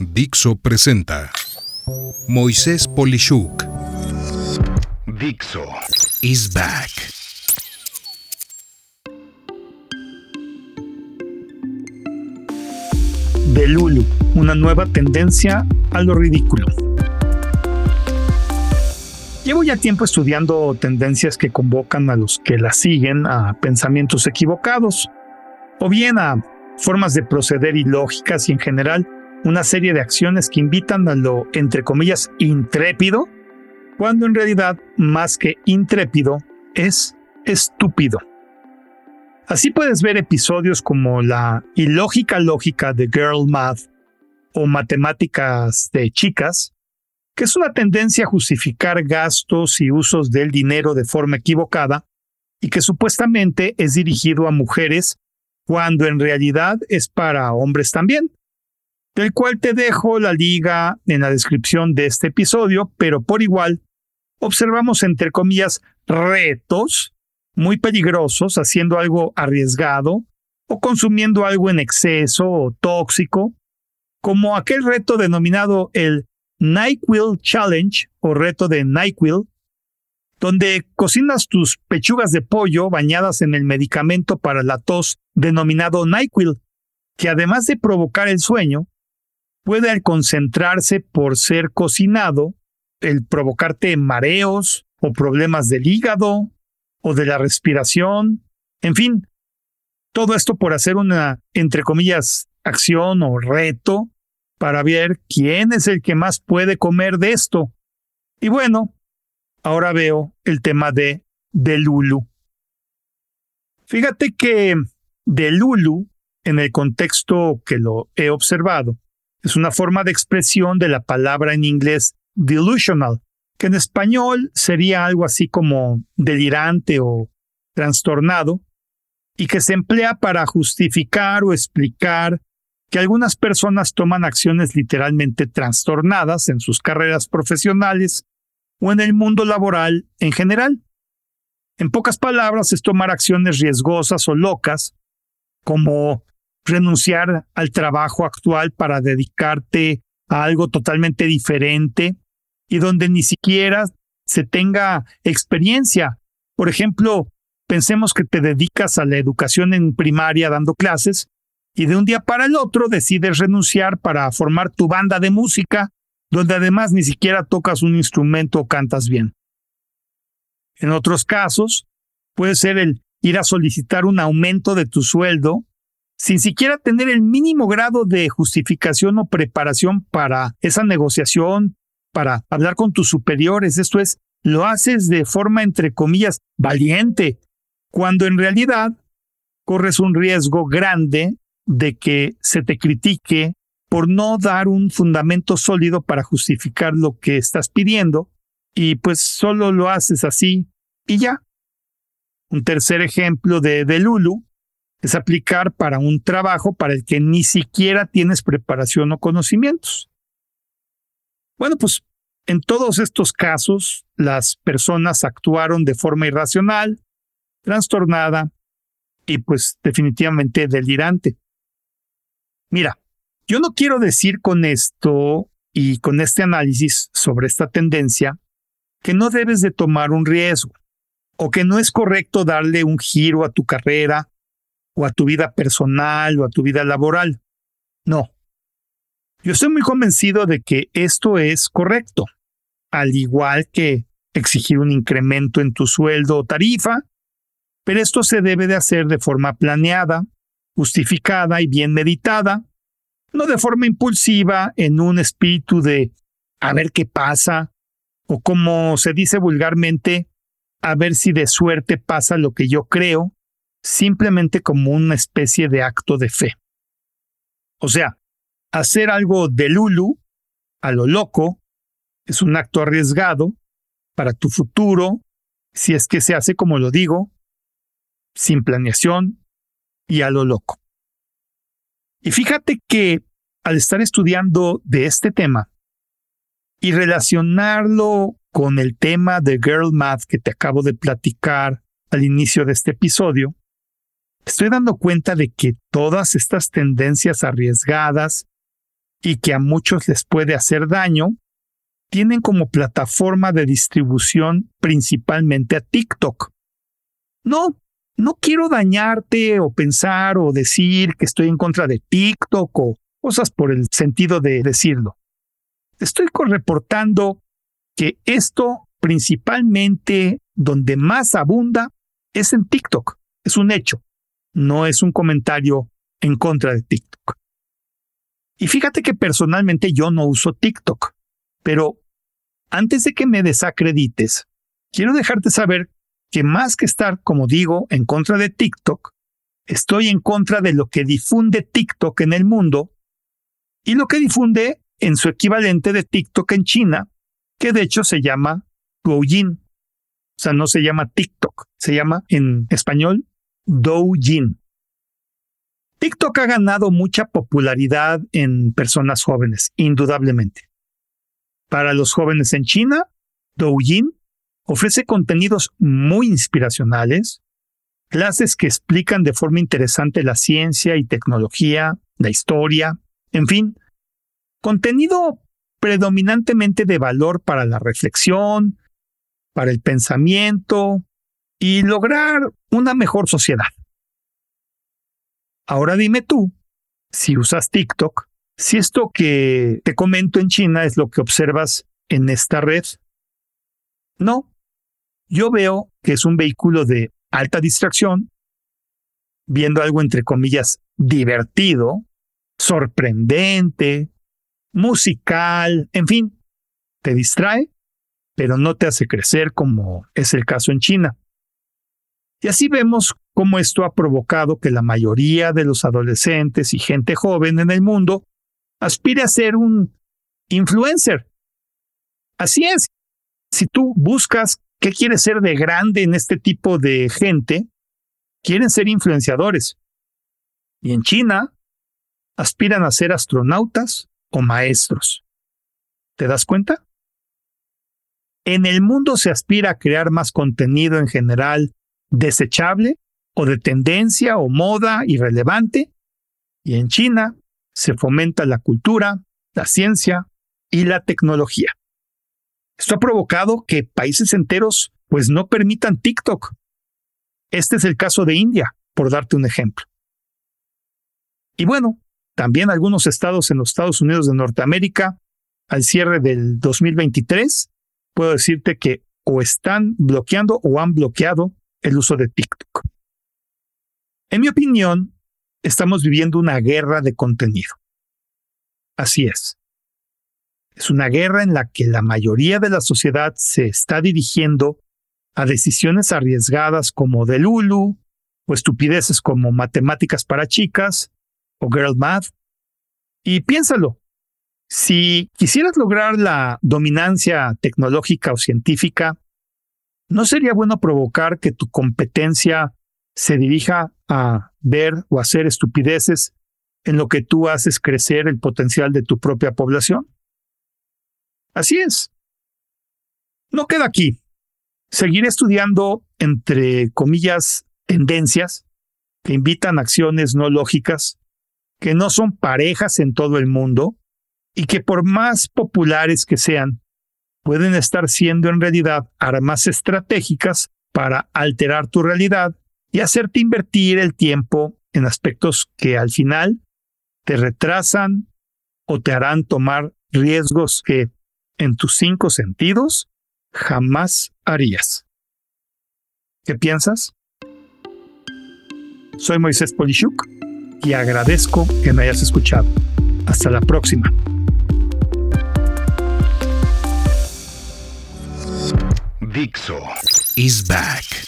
Dixo presenta Moisés Polishuk. Dixo is back. De Lulu, una nueva tendencia a lo ridículo. Llevo ya tiempo estudiando tendencias que convocan a los que la siguen a pensamientos equivocados, o bien a formas de proceder ilógicas y en general una serie de acciones que invitan a lo, entre comillas, intrépido, cuando en realidad, más que intrépido, es estúpido. Así puedes ver episodios como la ilógica lógica de Girl Math o matemáticas de chicas, que es una tendencia a justificar gastos y usos del dinero de forma equivocada y que supuestamente es dirigido a mujeres cuando en realidad es para hombres también, del cual te dejo la liga en la descripción de este episodio, pero por igual observamos entre comillas retos muy peligrosos haciendo algo arriesgado o consumiendo algo en exceso o tóxico, como aquel reto denominado el NyQuil Challenge o reto de NyQuil, donde cocinas tus pechugas de pollo bañadas en el medicamento para la tos denominado NyQuil, que además de provocar el sueño, puede al concentrarse por ser cocinado, el provocarte mareos o problemas del hígado o de la respiración, en fin, todo esto por hacer una, entre comillas, acción o reto para ver quién es el que más puede comer de esto. Y bueno, ahora veo el tema de Delulu. Fíjate que Delulu, en el contexto que lo he observado, es una forma de expresión de la palabra en inglés delusional, que en español sería algo así como delirante o trastornado, y que se emplea para justificar o explicar que algunas personas toman acciones literalmente trastornadas en sus carreras profesionales o en el mundo laboral en general. En pocas palabras, es tomar acciones riesgosas o locas, como renunciar al trabajo actual para dedicarte a algo totalmente diferente y donde ni siquiera se tenga experiencia. Por ejemplo, pensemos que te dedicas a la educación en primaria dando clases y de un día para el otro decides renunciar para formar tu banda de música donde además ni siquiera tocas un instrumento o cantas bien. En otros casos, puede ser el ir a solicitar un aumento de tu sueldo sin siquiera tener el mínimo grado de justificación o preparación para esa negociación, para hablar con tus superiores. Esto es, lo haces de forma, entre comillas, valiente, cuando en realidad corres un riesgo grande de que se te critique por no dar un fundamento sólido para justificar lo que estás pidiendo y pues solo lo haces así y ya. Un tercer ejemplo de, de Lulu es aplicar para un trabajo para el que ni siquiera tienes preparación o conocimientos. Bueno, pues en todos estos casos las personas actuaron de forma irracional, trastornada y pues definitivamente delirante. Mira, yo no quiero decir con esto y con este análisis sobre esta tendencia que no debes de tomar un riesgo o que no es correcto darle un giro a tu carrera o a tu vida personal o a tu vida laboral. No. Yo estoy muy convencido de que esto es correcto, al igual que exigir un incremento en tu sueldo o tarifa, pero esto se debe de hacer de forma planeada, justificada y bien meditada, no de forma impulsiva, en un espíritu de a ver qué pasa, o como se dice vulgarmente, a ver si de suerte pasa lo que yo creo, simplemente como una especie de acto de fe. O sea, hacer algo de Lulu, a lo loco, es un acto arriesgado para tu futuro, si es que se hace como lo digo, sin planeación y a lo loco. Y fíjate que al estar estudiando de este tema y relacionarlo con el tema de Girl Math que te acabo de platicar al inicio de este episodio, estoy dando cuenta de que todas estas tendencias arriesgadas y que a muchos les puede hacer daño, tienen como plataforma de distribución principalmente a TikTok. No, no quiero dañarte o pensar o decir que estoy en contra de TikTok o cosas por el sentido de decirlo. Estoy reportando que esto principalmente donde más abunda es en TikTok. Es un hecho, no es un comentario en contra de TikTok. Y fíjate que personalmente yo no uso TikTok, pero antes de que me desacredites, quiero dejarte saber que más que estar, como digo, en contra de TikTok, estoy en contra de lo que difunde TikTok en el mundo y lo que difunde en su equivalente de TikTok en China, que de hecho se llama Douyin. O sea, no se llama TikTok, se llama en español Douyin. TikTok ha ganado mucha popularidad en personas jóvenes, indudablemente. Para los jóvenes en China, Douyin ofrece contenidos muy inspiracionales, clases que explican de forma interesante la ciencia y tecnología, la historia, en fin, contenido predominantemente de valor para la reflexión, para el pensamiento y lograr una mejor sociedad. Ahora dime tú, si usas TikTok, si esto que te comento en China es lo que observas en esta red. No, yo veo que es un vehículo de alta distracción, viendo algo entre comillas divertido, sorprendente, musical, en fin, te distrae, pero no te hace crecer como es el caso en China. Y así vemos cómo esto ha provocado que la mayoría de los adolescentes y gente joven en el mundo aspire a ser un influencer. Así es. Si tú buscas qué quieres ser de grande en este tipo de gente, quieren ser influenciadores. Y en China aspiran a ser astronautas o maestros. ¿Te das cuenta? En el mundo se aspira a crear más contenido en general desechable o de tendencia o moda irrelevante, y en China se fomenta la cultura, la ciencia y la tecnología. Esto ha provocado que países enteros pues no permitan TikTok. Este es el caso de India, por darte un ejemplo. Y bueno, también algunos estados en los Estados Unidos de Norteamérica, al cierre del 2023, puedo decirte que o están bloqueando o han bloqueado el uso de TikTok. En mi opinión, estamos viviendo una guerra de contenido. Así es. Es una guerra en la que la mayoría de la sociedad se está dirigiendo a decisiones arriesgadas como de Lulu, o estupideces como matemáticas para chicas, o Girl Math. Y piénsalo, si quisieras lograr la dominancia tecnológica o científica, ¿no sería bueno provocar que tu competencia se dirija a ver o hacer estupideces en lo que tú haces crecer el potencial de tu propia población? Así es. No queda aquí. Seguir estudiando, entre comillas, tendencias que invitan acciones no lógicas, que no son parejas en todo el mundo y que por más populares que sean, pueden estar siendo en realidad armas estratégicas para alterar tu realidad y hacerte invertir el tiempo en aspectos que al final te retrasan o te harán tomar riesgos que en tus cinco sentidos jamás harías. ¿Qué piensas? Soy Moisés Polishuk y agradezco que me hayas escuchado. Hasta la próxima. Dixo is back.